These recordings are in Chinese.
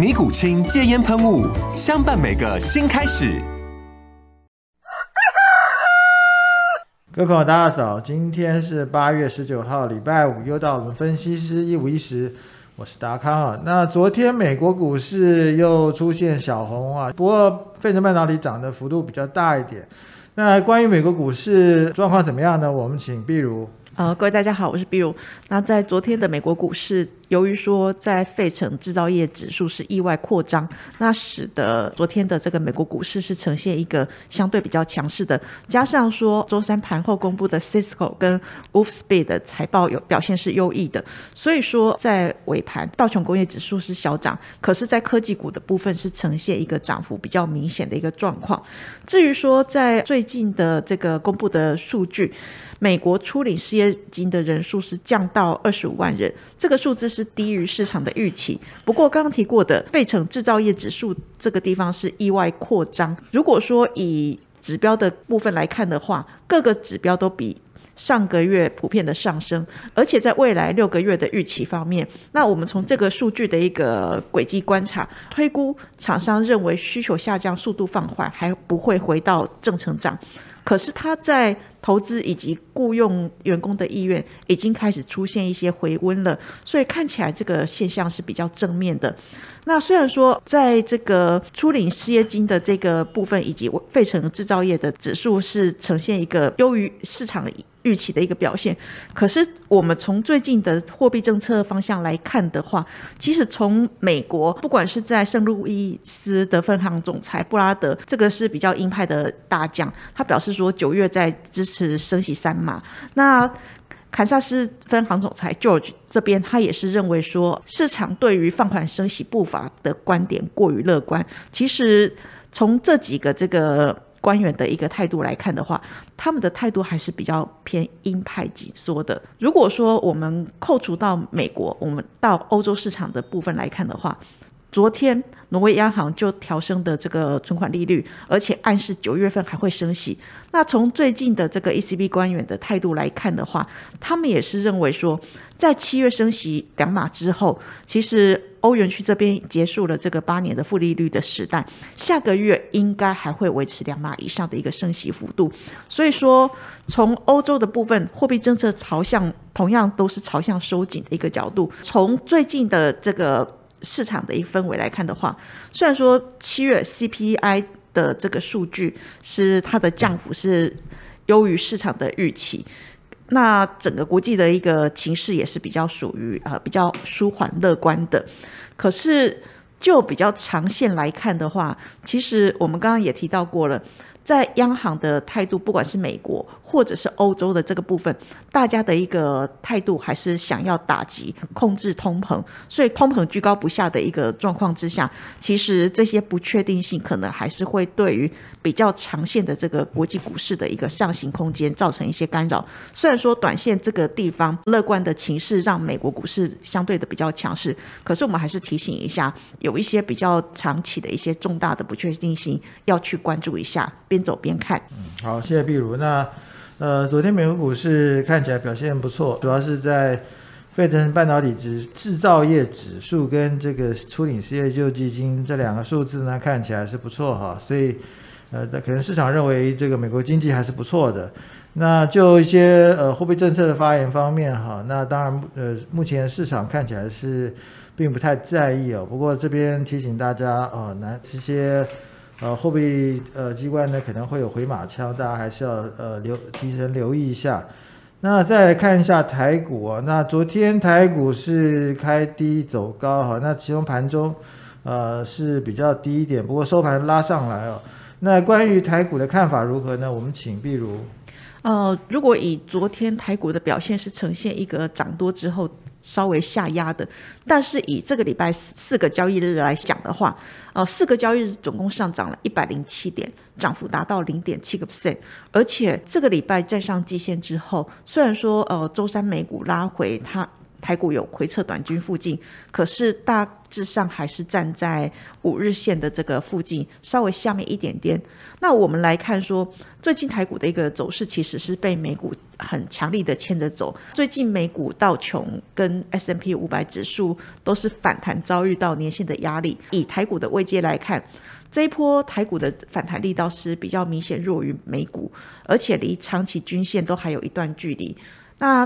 尼古清戒烟喷雾，相伴每个新开始。各位朋友，大家早！今天是八月十九号，礼拜五，又到我们分析师一五一十，我是达康啊。那昨天美国股市又出现小红啊，不过费城半导体涨的幅度比较大一点。那关于美国股市状况怎么样呢？我们请碧如。呃，各位大家好，我是 Bill。那在昨天的美国股市，由于说在费城制造业指数是意外扩张，那使得昨天的这个美国股市是呈现一个相对比较强势的。加上说周三盘后公布的 Cisco 跟 Wolfspeed 的财报有表现是优异的，所以说在尾盘道琼工业指数是小涨，可是，在科技股的部分是呈现一个涨幅比较明显的一个状况。至于说在最近的这个公布的数据。美国初领失业金的人数是降到二十五万人，这个数字是是低于市场的预期。不过刚刚提过的费城制造业指数这个地方是意外扩张。如果说以指标的部分来看的话，各个指标都比上个月普遍的上升，而且在未来六个月的预期方面，那我们从这个数据的一个轨迹观察，推估厂商认为需求下降速度放缓，还不会回到正成长。可是他在投资以及雇佣员工的意愿已经开始出现一些回温了，所以看起来这个现象是比较正面的。那虽然说在这个初领失业金的这个部分以及费城制造业的指数是呈现一个优于市场预期的一个表现，可是我们从最近的货币政策方向来看的话，其实从美国不管是在圣路易斯的分行总裁布拉德，这个是比较鹰派的大将，他表示说九月在支持升息三码。那堪萨斯分行总裁 George 这边，他也是认为说，市场对于放缓升息步伐的观点过于乐观。其实从这几个这个。官员的一个态度来看的话，他们的态度还是比较偏鹰派紧缩的。如果说我们扣除到美国，我们到欧洲市场的部分来看的话，昨天挪威央行就调升的这个存款利率，而且暗示九月份还会升息。那从最近的这个 ECB 官员的态度来看的话，他们也是认为说，在七月升息两码之后，其实欧元区这边结束了这个八年的负利率的时代，下个月应该还会维持两码以上的一个升息幅度。所以说，从欧洲的部分货币政策朝向同样都是朝向收紧的一个角度。从最近的这个。市场的一个氛围来看的话，虽然说七月 CPI 的这个数据是它的降幅是优于市场的预期，那整个国际的一个情势也是比较属于呃比较舒缓乐观的。可是就比较长线来看的话，其实我们刚刚也提到过了。在央行的态度，不管是美国或者是欧洲的这个部分，大家的一个态度还是想要打击、控制通膨，所以通膨居高不下的一个状况之下，其实这些不确定性可能还是会对于比较长线的这个国际股市的一个上行空间造成一些干扰。虽然说短线这个地方乐观的情势让美国股市相对的比较强势，可是我们还是提醒一下，有一些比较长期的一些重大的不确定性要去关注一下。边走边看。嗯，好，谢谢碧如。那呃，昨天美国股市看起来表现不错，主要是在费城半导体指制造业指数跟这个初领失业救济金这两个数字呢，看起来是不错哈。所以呃，可能市场认为这个美国经济还是不错的。那就一些呃货币政策的发言方面哈，那当然呃，目前市场看起来是并不太在意哦。不过这边提醒大家哦，那这些。呃货币呃机关呢可能会有回马枪，大家还是要呃留提前留意一下。那再来看一下台股啊，那昨天台股是开低走高哈，那其中盘中呃是比较低一点，不过收盘拉上来哦。那关于台股的看法如何呢？我们请碧如。呃，如果以昨天台股的表现是呈现一个涨多之后稍微下压的，但是以这个礼拜四个交易日来讲的话，呃，四个交易日总共上涨了一百零七点，涨幅达到零点七个 percent，而且这个礼拜站上季线之后，虽然说呃周三美股拉回它。台股有回撤短均附近，可是大致上还是站在五日线的这个附近，稍微下面一点点。那我们来看说，最近台股的一个走势其实是被美股很强力的牵着走。最近美股道琼跟 S M P 五百指数都是反弹，遭遇到年线的压力。以台股的位阶来看，这一波台股的反弹力道是比较明显弱于美股，而且离长期均线都还有一段距离。那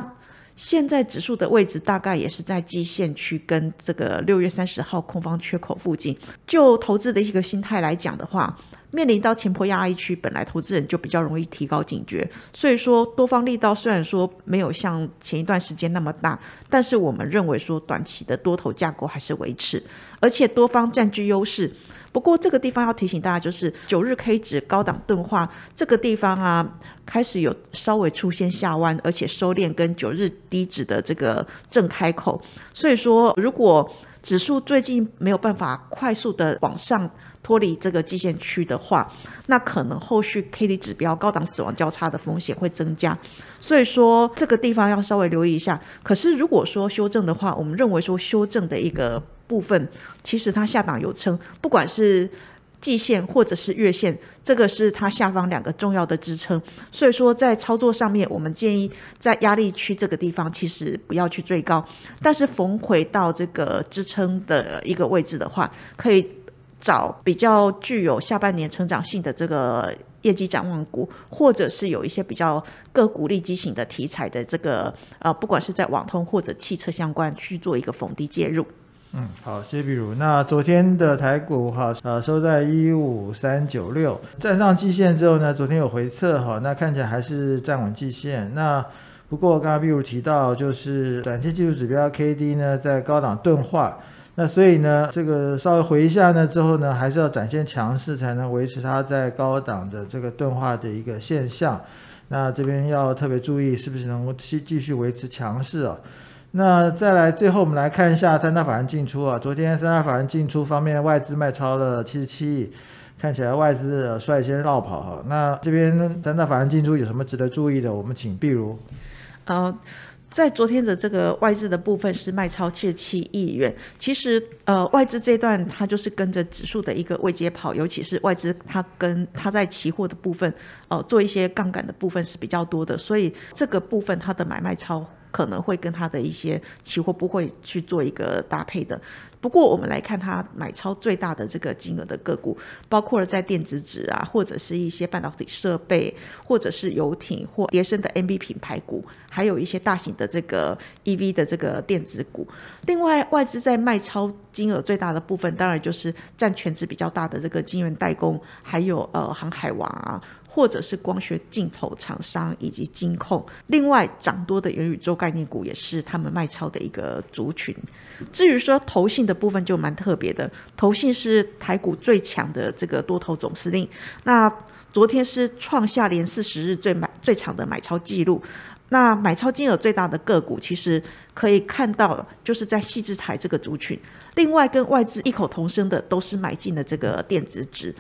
现在指数的位置大概也是在基线区跟这个六月三十号空方缺口附近。就投资的一个心态来讲的话，面临到前坡压力区，本来投资人就比较容易提高警觉。所以说，多方力道虽然说没有像前一段时间那么大，但是我们认为说短期的多头架构还是维持，而且多方占据优势。不过这个地方要提醒大家，就是九日 K 值高档钝化这个地方啊，开始有稍微出现下弯，而且收敛跟九日低值的这个正开口。所以说，如果指数最近没有办法快速的往上脱离这个基线区的话，那可能后续 K D 指标高档死亡交叉的风险会增加。所以说这个地方要稍微留意一下。可是如果说修正的话，我们认为说修正的一个。部分其实它下档有撑，不管是季线或者是月线，这个是它下方两个重要的支撑。所以说在操作上面，我们建议在压力区这个地方其实不要去追高，但是逢回到这个支撑的一个位置的话，可以找比较具有下半年成长性的这个业绩展望股，或者是有一些比较个股利基型的题材的这个呃，不管是在网通或者汽车相关去做一个逢低介入。嗯，好，谢谢比如。那昨天的台股哈，呃，收在一五三九六，站上季线之后呢，昨天有回撤哈，那看起来还是站稳季线。那不过刚刚比如提到，就是短期技术指标 K D 呢在高档钝化，那所以呢，这个稍微回一下呢之后呢，还是要展现强势才能维持它在高档的这个钝化的一个现象。那这边要特别注意，是不是能够继继续维持强势啊？那再来，最后我们来看一下三大法人进出啊。昨天三大法人进出方面，外资卖超了七十七亿，看起来外资率先绕跑哈。那这边三大法人进出有什么值得注意的？我们请碧如。呃，在昨天的这个外资的部分是卖超七十七亿元。其实呃，外资这段它就是跟着指数的一个位阶跑，尤其是外资它跟它在期货的部分，呃，做一些杠杆的部分是比较多的，所以这个部分它的买卖超。可能会跟它的一些期货不会去做一个搭配的。不过我们来看它买超最大的这个金额的个股，包括了在电子纸啊，或者是一些半导体设备，或者是游艇或叠升的 NB 品牌股，还有一些大型的这个 EV 的这个电子股。另外，外资在卖超金额最大的部分，当然就是占全值比较大的这个晶圆代工，还有呃航海王啊。或者是光学镜头厂商以及金控，另外涨多的元宇宙概念股也是他们卖超的一个族群。至于说投信的部分就蛮特别的，投信是台股最强的这个多头总司令。那昨天是创下连四十日最买最长的买超记录。那买超金额最大的个股，其实可以看到就是在细致台这个族群。另外跟外资异口同声的，都是买进了这个电子纸。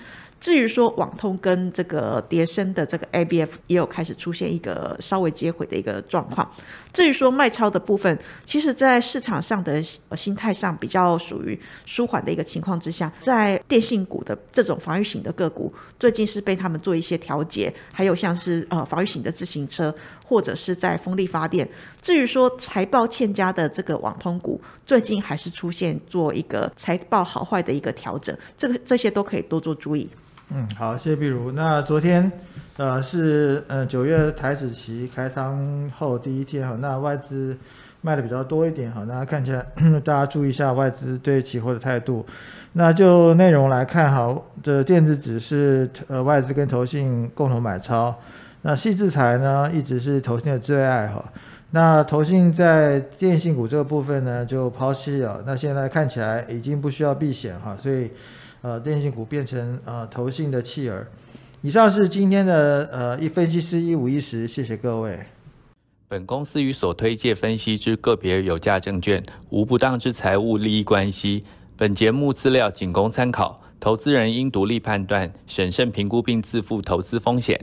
至于说网通跟这个叠升的这个 ABF 也有开始出现一个稍微接回的一个状况。至于说卖超的部分，其实在市场上的心态上比较属于舒缓的一个情况之下，在电信股的这种防御型的个股，最近是被他们做一些调节，还有像是呃防御型的自行车或者是在风力发电。至于说财报欠佳的这个网通股，最近还是出现做一个财报好坏的一个调整，这个这些都可以多做注意。嗯，好，谢谢碧如。那昨天呃，是呃九月台子期开仓后第一天哈，那外资卖的比较多一点哈，那看起来 大家注意一下外资对期货的态度。那就内容来看哈，这电子纸是呃外资跟投信共同买超，那细制材呢一直是投信的最爱哈。那投信在电信股这个部分呢就抛弃了，那现在看起来已经不需要避险哈，所以呃电信股变成呃投信的弃儿。以上是今天的呃一分析师一五一十，谢谢各位。本公司与所推介分析之个别有价证券无不当之财务利益关系。本节目资料仅供参考，投资人应独立判断、审慎评估并自负投资风险。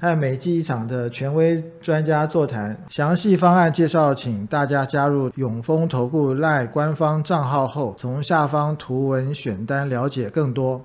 和美技一场的权威专家座谈，详细方案介绍，请大家加入永丰投顾赖官方账号后，从下方图文选单了解更多。